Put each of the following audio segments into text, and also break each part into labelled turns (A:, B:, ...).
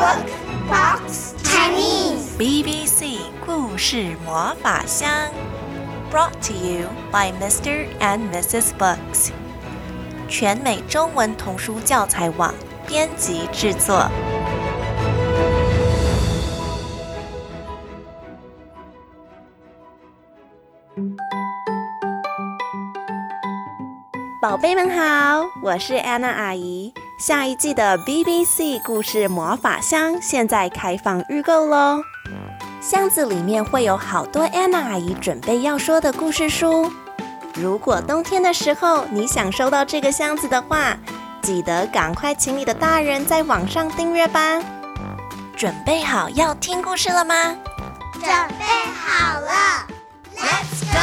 A: Book Box Chinese
B: BBC 故事魔法箱，brought to you by Mr. and Mrs. Books，全美中文童书教材网编辑制作。宝贝们好，我是安娜阿姨。下一季的 BBC 故事魔法箱现在开放预购喽！箱子里面会有好多安娜阿姨准备要说的故事书。如果冬天的时候你想收到这个箱子的话，记得赶快请你的大人在网上订阅吧。准备好要听故事了吗？
A: 准备好了，Let's go！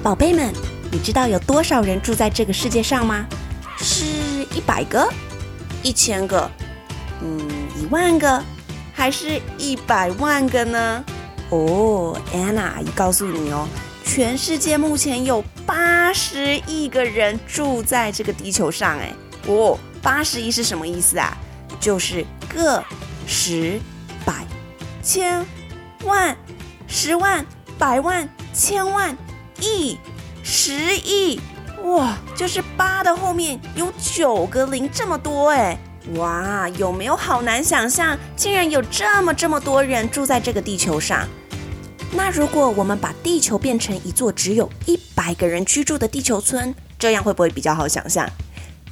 B: 宝贝们。你知道有多少人住在这个世界上吗？是一百个、一千个、嗯，一万个，还是一百万个呢？哦，安娜阿姨告诉你哦，全世界目前有八十亿个人住在这个地球上。哎，哦，八十亿是什么意思啊？就是个、十、百、千、万、十万、百万、千万、亿。十亿哇，就是八的后面有九个零这么多哎！哇，有没有好难想象？竟然有这么这么多人住在这个地球上。那如果我们把地球变成一座只有一百个人居住的地球村，这样会不会比较好想象？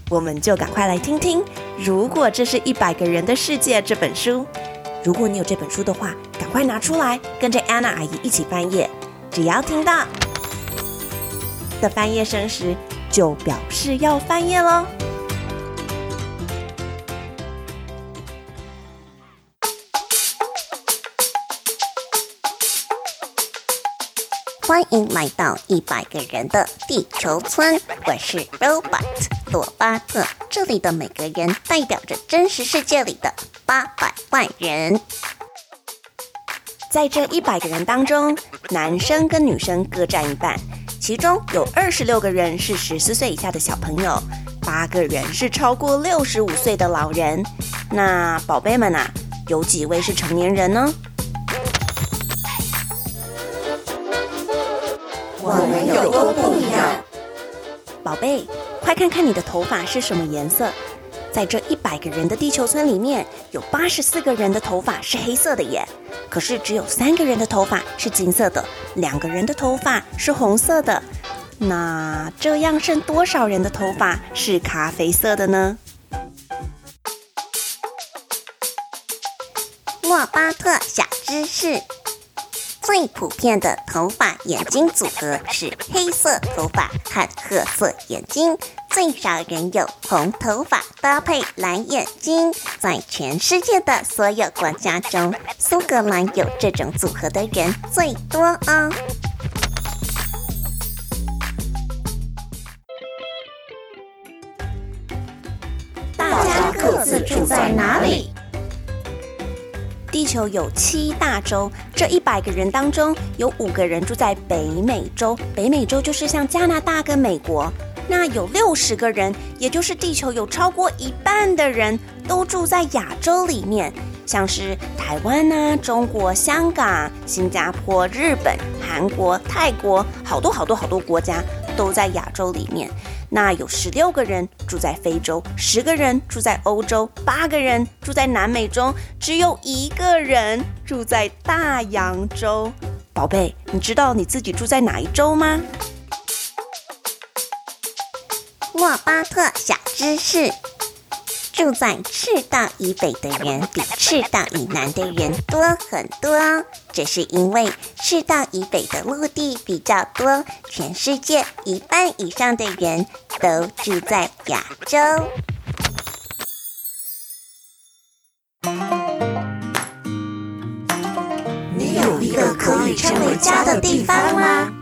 B: 我们就赶快来听听《如果这是一百个人的世界》这本书。如果你有这本书的话，赶快拿出来，跟着安娜阿姨一起翻页。只要听到。的翻页声时，就表示要翻页喽。欢迎来到一百个人的地球村，我是 Robot 罗巴特，这里的每个人代表着真实世界里的八百万人。在这一百个人当中，男生跟女生各占一半。其中有二十六个人是十四岁以下的小朋友，八个人是超过六十五岁的老人。那宝贝们啊，有几位是成年人呢？
A: 我们有多不一样？
B: 宝贝，快看看你的头发是什么颜色？在这一百个人的地球村里面，有八十四个人的头发是黑色的耶。可是只有三个人的头发是金色的，两个人的头发是红色的。那这样剩多少人的头发是咖啡色的呢？洛巴特小知识：最普遍的头发眼睛组合是黑色头发和褐色眼睛。最少人有红头发搭配蓝眼睛，在全世界的所有国家中，苏格兰有这种组合的人最多哦。
A: 大家各自住在哪里？
B: 地球有七大洲，这一百个人当中，有五个人住在北美洲。北美洲就是像加拿大跟美国。那有六十个人，也就是地球有超过一半的人都住在亚洲里面，像是台湾、啊、中国、香港、新加坡、日本、韩国、泰国，好多好多好多国家都在亚洲里面。那有十六个人住在非洲，十个人住在欧洲，八个人住在南美洲，只有一个人住在大洋洲。宝贝，你知道你自己住在哪一洲吗？莫巴特小知识：住在赤道以北的人比赤道以南的人多很多，这是因为赤道以北的陆地比较多，全世界一半以上的人都住在亚洲。
A: 你有一个可以称为家的地方吗？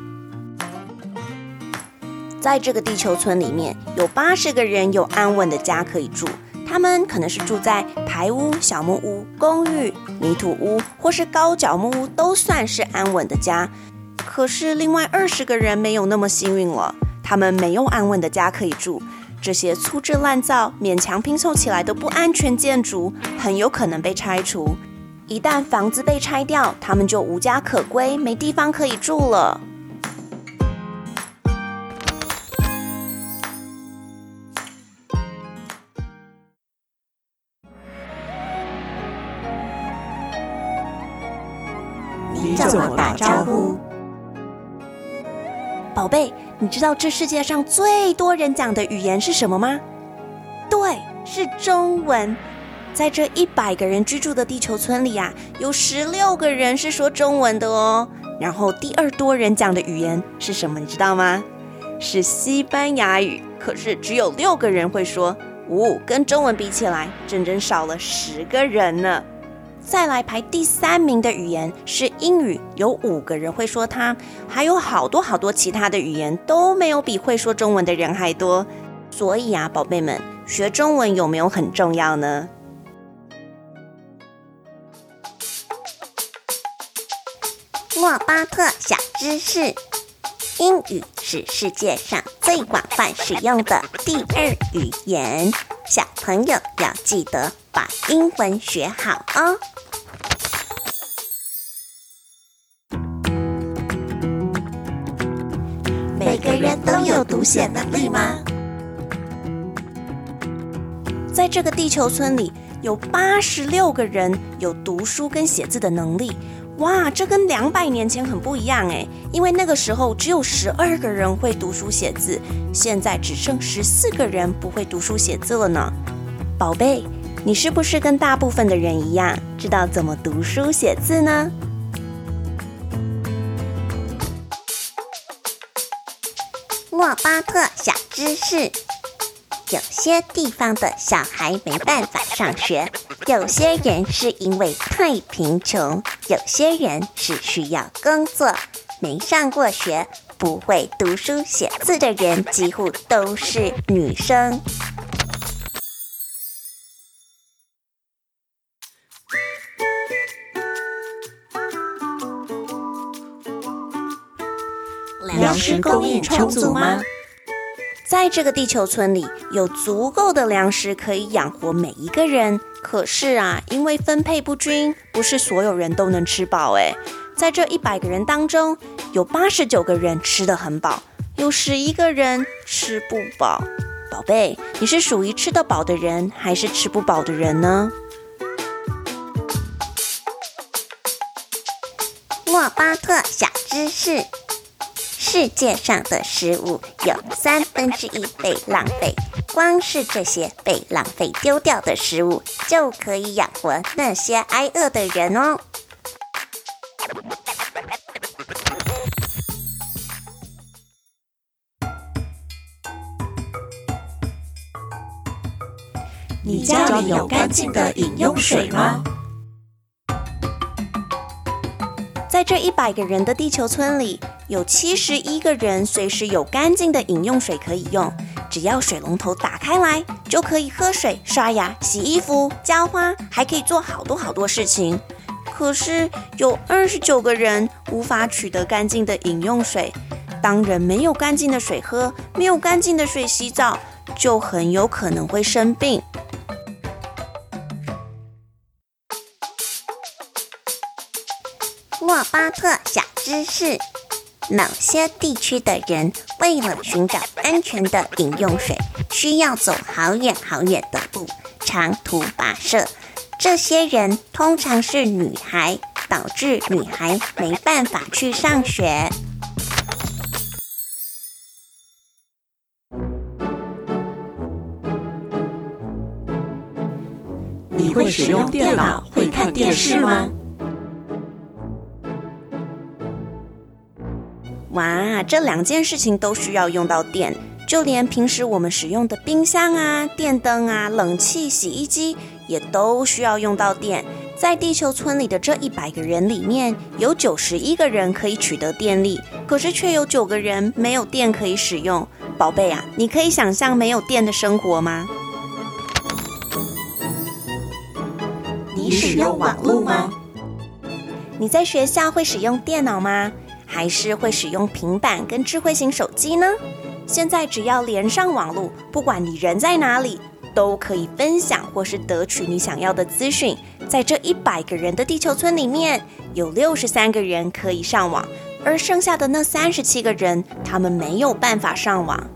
B: 在这个地球村里面，有八十个人有安稳的家可以住。他们可能是住在排屋、小木屋、公寓、泥土屋，或是高脚木屋，都算是安稳的家。可是另外二十个人没有那么幸运了，他们没有安稳的家可以住。这些粗制滥造、勉强拼凑起来的不安全建筑很有可能被拆除。一旦房子被拆掉，他们就无家可归，没地方可以住了。
A: 你怎么打招呼？
B: 宝贝，你知道这世界上最多人讲的语言是什么吗？对，是中文。在这一百个人居住的地球村里啊，有十六个人是说中文的哦。然后第二多人讲的语言是什么？你知道吗？是西班牙语。可是只有六个人会说，呜、哦，跟中文比起来，整整少了十个人呢。再来排第三名的语言是英语，有五个人会说它，还有好多好多其他的语言都没有比会说中文的人还多。所以啊，宝贝们，学中文有没有很重要呢？
A: 莫巴特小知识：英语是世界上最广泛使用的第二语言，小朋友要记得把英文学好哦。每个人都有读写能力吗？
B: 在这个地球村里，有八十六个人有读书跟写字的能力。哇，这跟两百年前很不一样哎，因为那个时候只有十二个人会读书写字，现在只剩十四个人不会读书写字了呢。宝贝，你是不是跟大部分的人一样，知道怎么读书写字呢？
A: 莫巴特小知识。有些地方的小孩没办法上学，有些人是因为太贫穷，有些人是需要工作。没上过学、不会读书写字的人，几乎都是女生。粮食供应充足吗？
B: 在这个地球村里，有足够的粮食可以养活每一个人。可是啊，因为分配不均，不是所有人都能吃饱。诶，在这一百个人当中，有八十九个人吃得很饱，有十一个人吃不饱。宝贝，你是属于吃得饱的人，还是吃不饱的人呢？
A: 莫巴特小知识。世界上的食物有三分之一被浪费，光是这些被浪费丢掉的食物，就可以养活那些挨饿的人哦。你家里有干净的饮用水吗？
B: 在这一百个人的地球村里，有七十一个人随时有干净的饮用水可以用。只要水龙头打开来，就可以喝水、刷牙、洗衣服、浇花，还可以做好多好多事情。可是有二十九个人无法取得干净的饮用水。当人没有干净的水喝，没有干净的水洗澡，就很有可能会生病。
A: 莫巴特小知识：某些地区的人为了寻找安全的饮用水，需要走好远好远的路，长途跋涉。这些人通常是女孩，导致女孩没办法去上学。
C: 你会使用电脑，会看电视吗？
B: 哇，这两件事情都需要用到电，就连平时我们使用的冰箱啊、电灯啊、冷气、洗衣机也都需要用到电。在地球村里的这一百个人里面，有九十一个人可以取得电力，可是却有九个人没有电可以使用。宝贝啊，你可以想象没有电的生活吗？
A: 你使用网络吗？
B: 你在学校会使用电脑吗？还是会使用平板跟智慧型手机呢？现在只要连上网络，不管你人在哪里，都可以分享或是得取你想要的资讯。在这一百个人的地球村里面，有六十三个人可以上网，而剩下的那三十七个人，他们没有办法上网。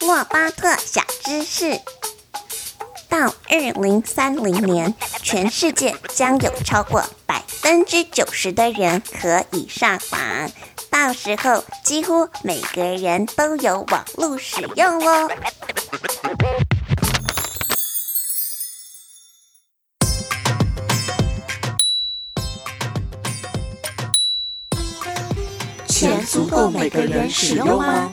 A: 莫巴特小知识：到二零三零年，全世界将有超过百分之九十的人可以上网。到时候，几乎每个人都有网络使用哦。
C: 钱足够每个人使用吗？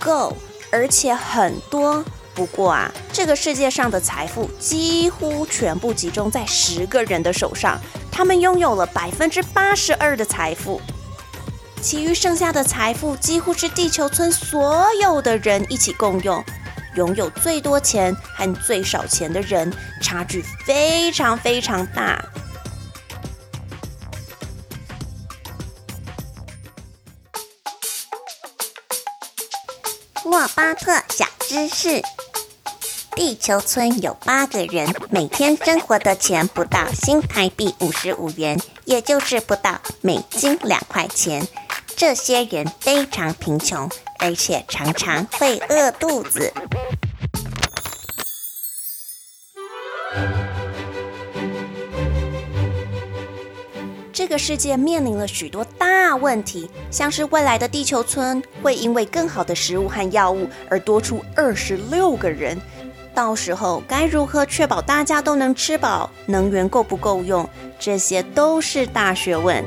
B: 够，而且很多。不过啊，这个世界上的财富几乎全部集中在十个人的手上，他们拥有了百分之八十二的财富，其余剩下的财富几乎是地球村所有的人一起共用。拥有最多钱和最少钱的人差距非常非常大。
A: 莫巴特小知识。地球村有八个人，每天生活的钱不到新台币五十五元，也就是不到美金两块钱。这些人非常贫穷，而且常常会饿肚子。
B: 这个世界面临了许多大问题，像是未来的地球村会因为更好的食物和药物而多出二十六个人。到时候该如何确保大家都能吃饱，能源够不够用？这些都是大学问。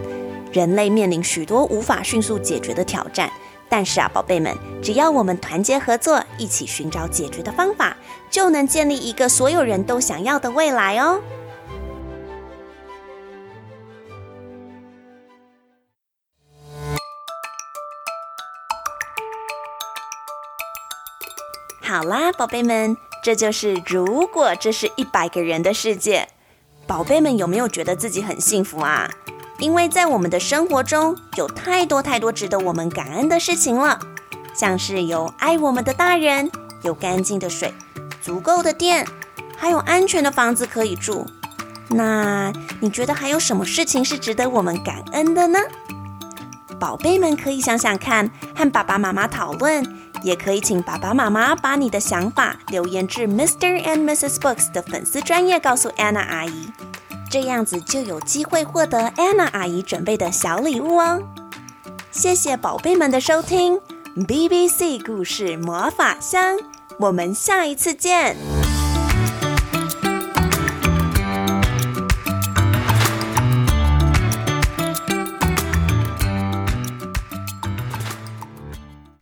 B: 人类面临许多无法迅速解决的挑战，但是啊，宝贝们，只要我们团结合作，一起寻找解决的方法，就能建立一个所有人都想要的未来哦。好啦，宝贝们。这就是如果这是一百个人的世界，宝贝们有没有觉得自己很幸福啊？因为在我们的生活中有太多太多值得我们感恩的事情了，像是有爱我们的大人，有干净的水，足够的电，还有安全的房子可以住。那你觉得还有什么事情是值得我们感恩的呢？宝贝们可以想想看，和爸爸妈妈讨论。也可以请爸爸妈妈把你的想法留言至 Mr. and Mrs. Books 的粉丝专业，告诉 Anna 阿姨，这样子就有机会获得 Anna 阿姨准备的小礼物哦。谢谢宝贝们的收听，BBC 故事魔法箱，我们下一次见。